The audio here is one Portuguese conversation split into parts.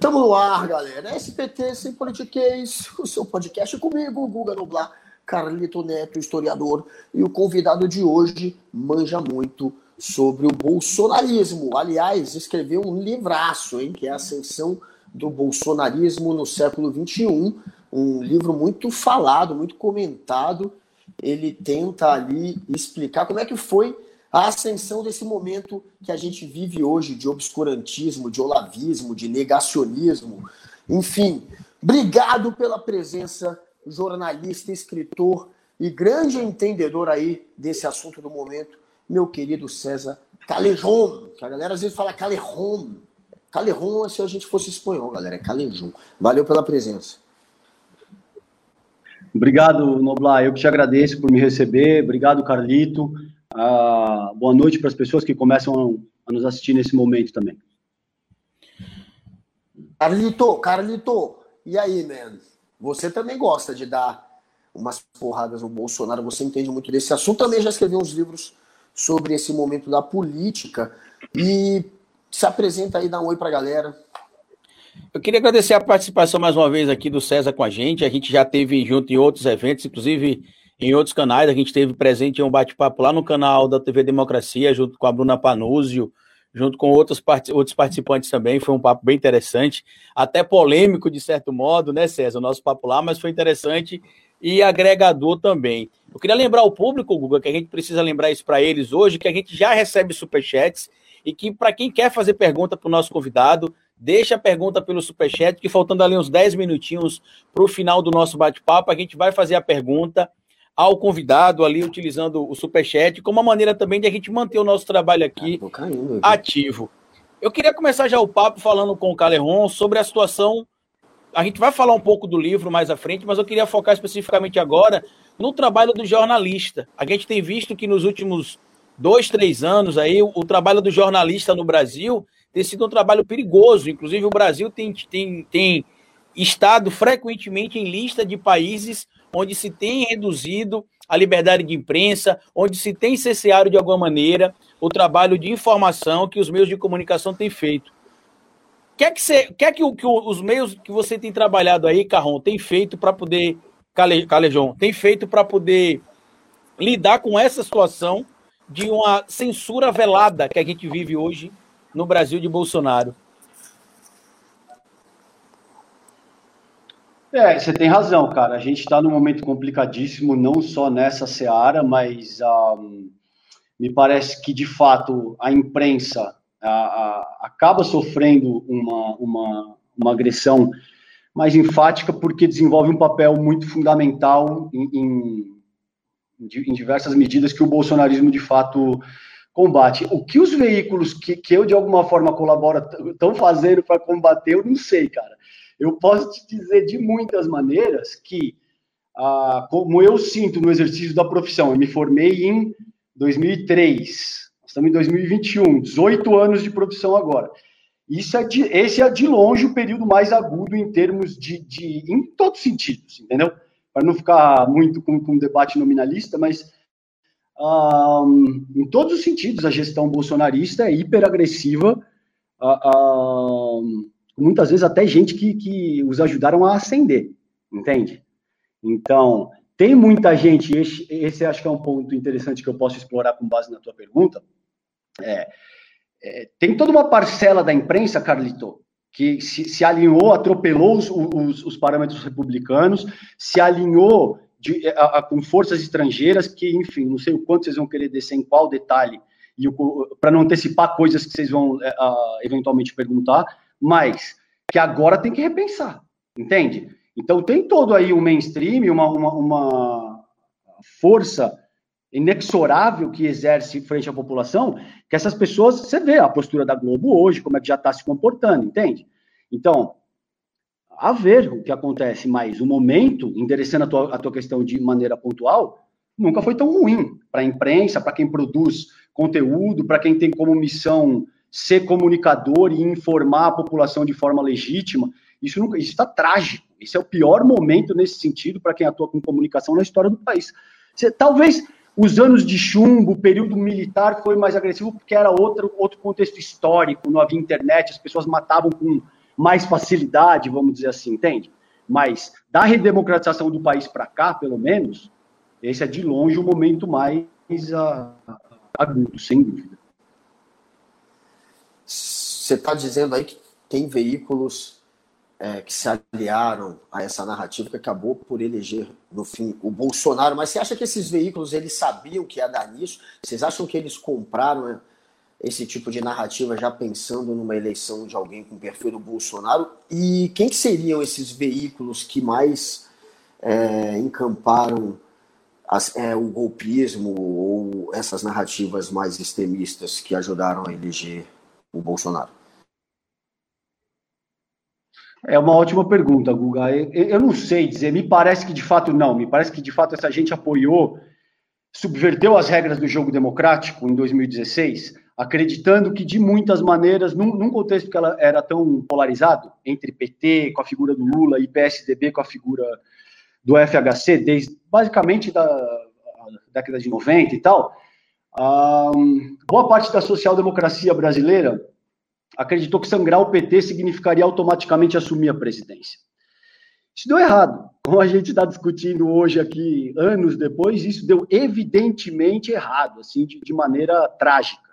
Tamo no ar, galera. SPT Sem Politiquês, o seu podcast comigo, Guga Noblar, Carlito Neto, historiador, e o convidado de hoje manja muito sobre o bolsonarismo. Aliás, escreveu um livraço, hein, que é a Ascensão do Bolsonarismo no século XXI, um livro muito falado, muito comentado. Ele tenta ali explicar como é que foi a ascensão desse momento que a gente vive hoje de obscurantismo, de olavismo, de negacionismo. Enfim, obrigado pela presença, jornalista, escritor e grande entendedor aí desse assunto do momento, meu querido César Calejon, que a galera às vezes fala Calejon. Calejon é se a gente fosse espanhol, galera, é. Valeu pela presença. Obrigado, Noblar. Eu que te agradeço por me receber. Obrigado, Carlito. Ah, boa noite para as pessoas que começam a nos assistir nesse momento também. Carlito, Carlito, e aí, man? Você também gosta de dar umas porradas no Bolsonaro, você entende muito desse assunto. Também já escreveu uns livros sobre esse momento da política e se apresenta aí, dá um oi para a galera. Eu queria agradecer a participação mais uma vez aqui do César com a gente. A gente já teve junto em outros eventos, inclusive em outros canais. A gente teve presente em um bate-papo lá no canal da TV Democracia, junto com a Bruna Panúzio, junto com outros, part outros participantes também. Foi um papo bem interessante, até polêmico de certo modo, né, César? O nosso papo lá, mas foi interessante e agregador também. Eu queria lembrar o público, Guga, que a gente precisa lembrar isso para eles hoje, que a gente já recebe superchats e que para quem quer fazer pergunta para o nosso convidado, deixa a pergunta pelo superchat, que faltando ali uns 10 minutinhos para o final do nosso bate-papo, a gente vai fazer a pergunta ao convidado ali, utilizando o Superchat, como uma maneira também de a gente manter o nosso trabalho aqui ah, caindo, ativo. Eu queria começar já o papo falando com o Caleron sobre a situação. A gente vai falar um pouco do livro mais à frente, mas eu queria focar especificamente agora no trabalho do jornalista. A gente tem visto que nos últimos dois, três anos aí, o, o trabalho do jornalista no Brasil tem sido um trabalho perigoso. Inclusive, o Brasil tem, tem, tem estado frequentemente em lista de países onde se tem reduzido a liberdade de imprensa, onde se tem cesseado de alguma maneira o trabalho de informação que os meios de comunicação têm feito. O que é que, você, que, é que, que os meios que você tem trabalhado aí, Carron, tem feito para poder, Calejão, tem feito para poder lidar com essa situação de uma censura velada que a gente vive hoje no Brasil de Bolsonaro? É, você tem razão, cara. A gente está num momento complicadíssimo, não só nessa seara, mas um, me parece que, de fato, a imprensa a, a, acaba sofrendo uma, uma, uma agressão mais enfática porque desenvolve um papel muito fundamental em, em, em diversas medidas que o bolsonarismo, de fato, combate. O que os veículos que, que eu, de alguma forma, colaboro estão fazendo para combater, eu não sei, cara. Eu posso te dizer de muitas maneiras que, ah, como eu sinto no exercício da profissão, eu me formei em 2003, nós estamos em 2021, 18 anos de profissão agora. Isso é de, esse é de longe o período mais agudo em termos de, de em todos os sentidos, entendeu? Para não ficar muito com, com um debate nominalista, mas um, em todos os sentidos a gestão bolsonarista é hiperagressiva. Uh, muitas vezes até gente que, que os ajudaram a ascender, entende? Então, tem muita gente, esse, esse acho que é um ponto interessante que eu posso explorar com base na tua pergunta, é, é, tem toda uma parcela da imprensa, Carlito, que se, se alinhou, atropelou os, os, os, parâmetros republicanos, se alinhou de, a, a, com forças estrangeiras, que, enfim, não sei o quanto vocês vão querer descer em qual detalhe, para não antecipar coisas que vocês vão é, eventualmente perguntar, mas que agora tem que repensar, entende? Então tem todo aí um mainstream, uma, uma, uma força inexorável que exerce frente à população, que essas pessoas, você vê a postura da Globo hoje, como é que já está se comportando, entende? Então, a ver o que acontece, mas o momento, endereçando a tua, a tua questão de maneira pontual, nunca foi tão ruim para a imprensa, para quem produz conteúdo, para quem tem como missão ser comunicador e informar a população de forma legítima. Isso está trágico. Esse é o pior momento nesse sentido para quem atua com comunicação na história do país. Você, talvez os anos de chumbo, o período militar foi mais agressivo porque era outro, outro contexto histórico, não havia internet, as pessoas matavam com mais facilidade, vamos dizer assim, entende? Mas da redemocratização do país para cá, pelo menos, esse é de longe o momento mais uh, agudo, sem dúvida. Você está dizendo aí que tem veículos é, que se aliaram a essa narrativa que acabou por eleger, no fim, o Bolsonaro. Mas você acha que esses veículos eles sabiam que ia dar nisso? Vocês acham que eles compraram né, esse tipo de narrativa já pensando numa eleição de alguém com perfil do Bolsonaro? E quem que seriam esses veículos que mais é, encamparam as, é, o golpismo ou essas narrativas mais extremistas que ajudaram a eleger o Bolsonaro? É uma ótima pergunta, Guga. Eu não sei dizer, me parece que de fato não, me parece que de fato essa gente apoiou, subverteu as regras do jogo democrático em 2016, acreditando que de muitas maneiras, num, num contexto que ela era tão polarizado, entre PT com a figura do Lula e PSDB com a figura do FHC, desde basicamente da década de 90 e tal, um, boa parte da social-democracia brasileira acreditou que sangrar o PT significaria automaticamente assumir a presidência. Isso deu errado. Como a gente está discutindo hoje aqui, anos depois, isso deu evidentemente errado, assim, de, de maneira trágica.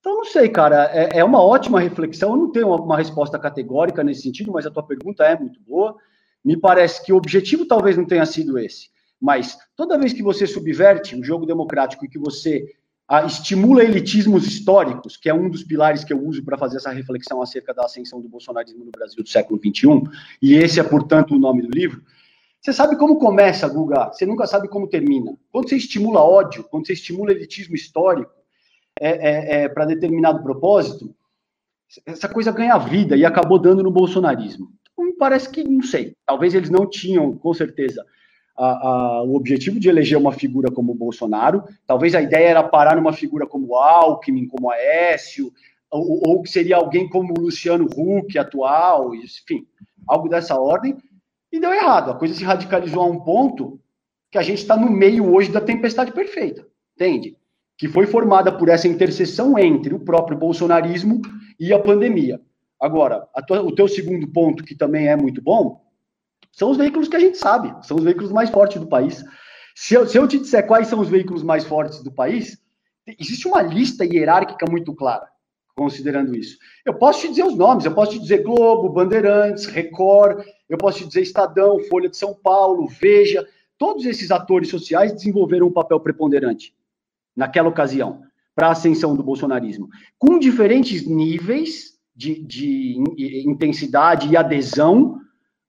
Então, não sei, cara, é, é, uma ótima reflexão. Eu não tenho uma, uma resposta categórica nesse sentido, mas a tua pergunta é muito boa. Me parece que o objetivo talvez não tenha sido esse, mas toda vez que você subverte o jogo democrático e que você a, estimula elitismos históricos, que é um dos pilares que eu uso para fazer essa reflexão acerca da ascensão do bolsonarismo no Brasil do século XXI, e esse é, portanto, o nome do livro. Você sabe como começa, Guga, você nunca sabe como termina. Quando você estimula ódio, quando você estimula elitismo histórico é, é, é para determinado propósito, essa coisa ganha vida e acabou dando no bolsonarismo. Então, me parece que, não sei, talvez eles não tinham, com certeza, a, a, o objetivo de eleger uma figura como o Bolsonaro. Talvez a ideia era parar numa figura como Alckmin, como Aécio, ou, ou que seria alguém como o Luciano Huck, atual, enfim, algo dessa ordem. E deu errado. A coisa se radicalizou a um ponto que a gente está no meio hoje da tempestade perfeita, entende? Que foi formada por essa interseção entre o próprio bolsonarismo e a pandemia. Agora, tua, o teu segundo ponto, que também é muito bom, são os veículos que a gente sabe, são os veículos mais fortes do país. Se eu, se eu te disser quais são os veículos mais fortes do país, existe uma lista hierárquica muito clara, considerando isso. Eu posso te dizer os nomes, eu posso te dizer Globo, Bandeirantes, Record, eu posso te dizer Estadão, Folha de São Paulo, Veja, todos esses atores sociais desenvolveram um papel preponderante naquela ocasião para a ascensão do bolsonarismo, com diferentes níveis de, de intensidade e adesão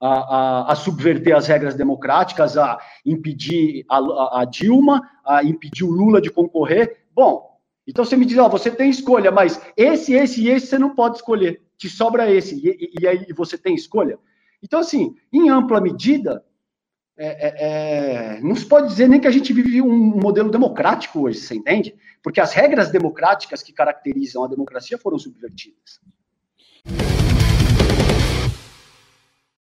a, a, a, subverter as regras democráticas, a impedir a, a, Dilma, a impedir o Lula de concorrer. Bom, então você me diz, ó, você tem escolha, mas esse, esse e esse você não pode escolher. Te sobra esse, e, e, e aí você tem escolha. Então, assim, em ampla medida, é, é, é, não se pode dizer nem que a gente vive um modelo democrático hoje, você entende? Porque as regras democráticas que caracterizam a democracia foram subvertidas.